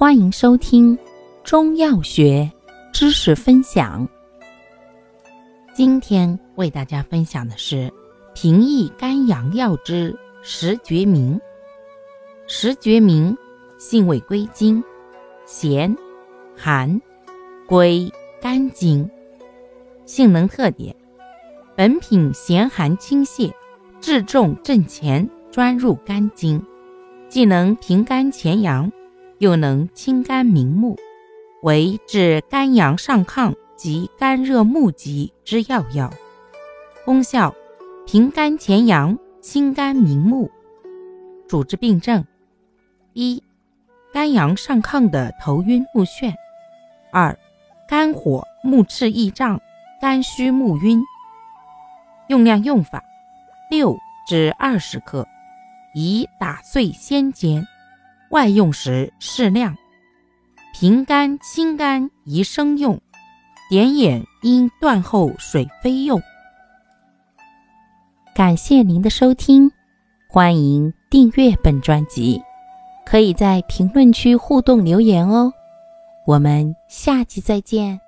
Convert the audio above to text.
欢迎收听中药学知识分享。今天为大家分享的是平抑肝阳药之石决明。石决明性味归经，咸、寒，归肝经。性能特点：本品咸寒清泻，治重镇前，专入肝经，既能平肝潜阳。又能清肝明目，为治肝阳上亢及肝热目疾之要药。功效：平肝潜阳，清肝明目。主治病症：一、肝阳上亢的头晕目眩；二、肝火目赤翳胀、肝虚目晕。用量用法：六至二十克，宜打碎先煎。外用时适量，平肝清肝宜生用，点眼应断后水飞用。感谢您的收听，欢迎订阅本专辑，可以在评论区互动留言哦。我们下期再见。